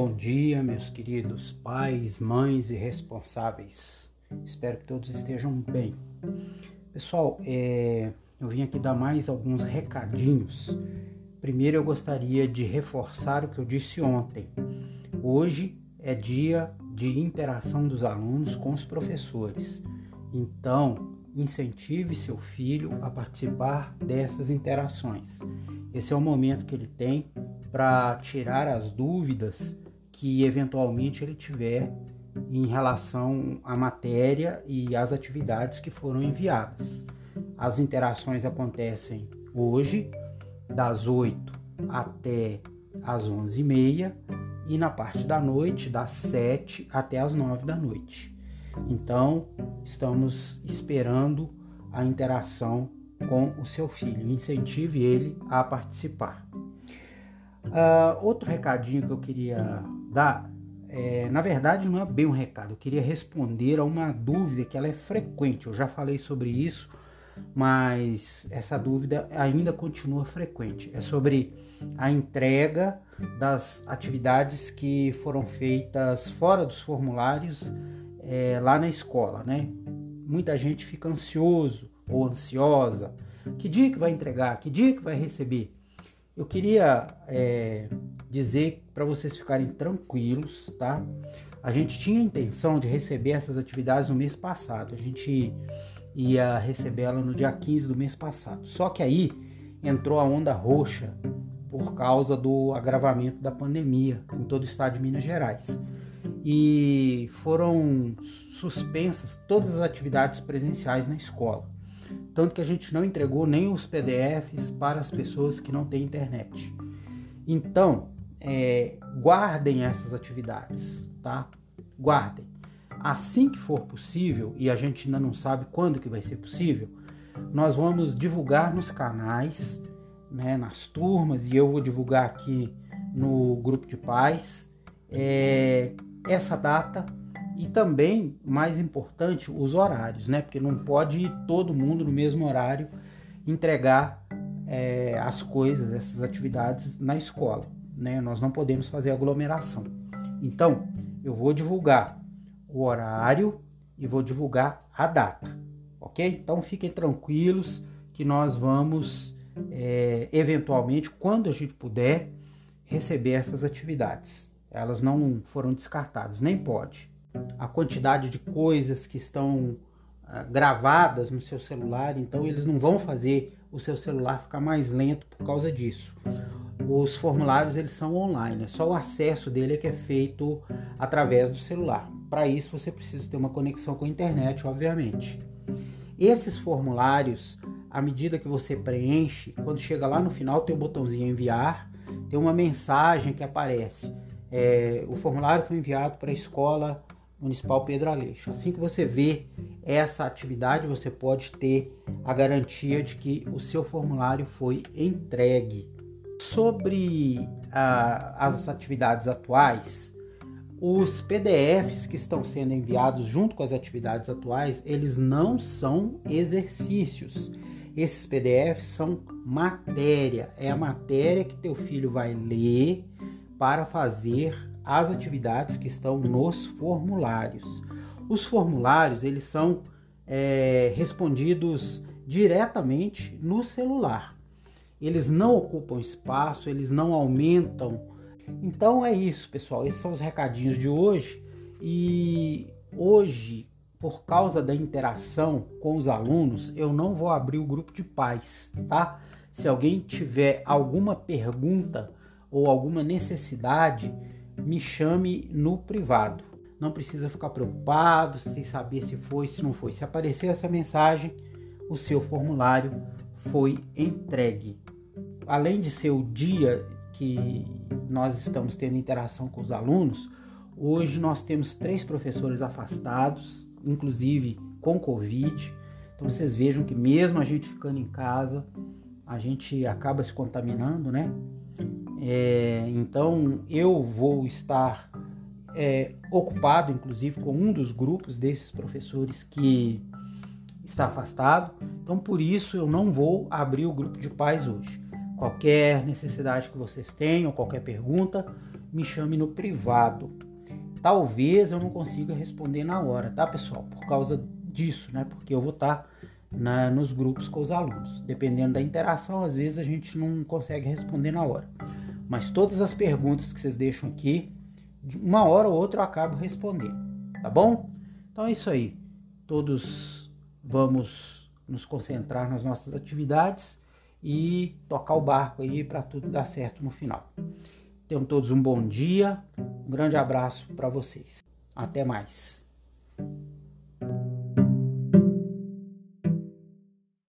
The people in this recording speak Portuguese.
Bom dia, meus queridos pais, mães e responsáveis. Espero que todos estejam bem. Pessoal, é, eu vim aqui dar mais alguns recadinhos. Primeiro, eu gostaria de reforçar o que eu disse ontem. Hoje é dia de interação dos alunos com os professores. Então, incentive seu filho a participar dessas interações. Esse é o momento que ele tem para tirar as dúvidas que eventualmente ele tiver em relação à matéria e às atividades que foram enviadas. As interações acontecem hoje, das 8 até as 11h30 e na parte da noite, das 7 até as 9 da noite. Então, estamos esperando a interação com o seu filho. Incentive ele a participar. Uh, outro recadinho que eu queria é, na verdade não é bem um recado, eu queria responder a uma dúvida que ela é frequente. Eu já falei sobre isso, mas essa dúvida ainda continua frequente. É sobre a entrega das atividades que foram feitas fora dos formulários é, lá na escola, né? Muita gente fica ansioso ou ansiosa. Que dia que vai entregar? Que dia que vai receber? Eu queria é, dizer para vocês ficarem tranquilos, tá? A gente tinha a intenção de receber essas atividades no mês passado. A gente ia recebê-la no dia 15 do mês passado. Só que aí entrou a onda roxa por causa do agravamento da pandemia em todo o estado de Minas Gerais. E foram suspensas todas as atividades presenciais na escola tanto que a gente não entregou nem os PDFs para as pessoas que não têm internet. Então, é, guardem essas atividades, tá? Guardem. Assim que for possível, e a gente ainda não sabe quando que vai ser possível, nós vamos divulgar nos canais, né, nas turmas, e eu vou divulgar aqui no grupo de pais é, essa data e também, mais importante, os horários, né? Porque não pode todo mundo no mesmo horário entregar é, as coisas, essas atividades na escola, né? Nós não podemos fazer aglomeração. Então, eu vou divulgar o horário e vou divulgar a data, ok? Então, fiquem tranquilos que nós vamos, é, eventualmente, quando a gente puder, receber essas atividades. Elas não foram descartadas, nem pode a quantidade de coisas que estão uh, gravadas no seu celular, então eles não vão fazer o seu celular ficar mais lento por causa disso. Os formulários eles são online, é só o acesso dele é que é feito através do celular. Para isso você precisa ter uma conexão com a internet, obviamente. Esses formulários, à medida que você preenche, quando chega lá no final tem o um botãozinho enviar, tem uma mensagem que aparece. É, o formulário foi enviado para a escola Municipal Pedro Aleixo. Assim que você vê essa atividade, você pode ter a garantia de que o seu formulário foi entregue. Sobre as atividades atuais, os PDFs que estão sendo enviados junto com as atividades atuais, eles não são exercícios. Esses PDFs são matéria, é a matéria que teu filho vai ler para fazer as atividades que estão nos formulários. Os formulários eles são é, respondidos diretamente no celular. Eles não ocupam espaço, eles não aumentam. Então é isso, pessoal. Esses são os recadinhos de hoje. E hoje, por causa da interação com os alunos, eu não vou abrir o grupo de pais, tá? Se alguém tiver alguma pergunta ou alguma necessidade, me chame no privado. Não precisa ficar preocupado sem saber se foi, se não foi. Se apareceu essa mensagem, o seu formulário foi entregue. Além de ser o dia que nós estamos tendo interação com os alunos, hoje nós temos três professores afastados, inclusive com Covid. Então vocês vejam que mesmo a gente ficando em casa, a gente acaba se contaminando, né? É, então eu vou estar é, ocupado, inclusive, com um dos grupos desses professores que está afastado. Então por isso eu não vou abrir o grupo de pais hoje. Qualquer necessidade que vocês tenham, qualquer pergunta, me chame no privado. Talvez eu não consiga responder na hora, tá, pessoal? Por causa disso, né? Porque eu vou estar na, nos grupos com os alunos. Dependendo da interação, às vezes a gente não consegue responder na hora. Mas todas as perguntas que vocês deixam aqui, de uma hora ou outra eu acabo respondendo, tá bom? Então é isso aí. Todos vamos nos concentrar nas nossas atividades e tocar o barco aí para tudo dar certo no final. Tenham todos um bom dia, um grande abraço para vocês. Até mais.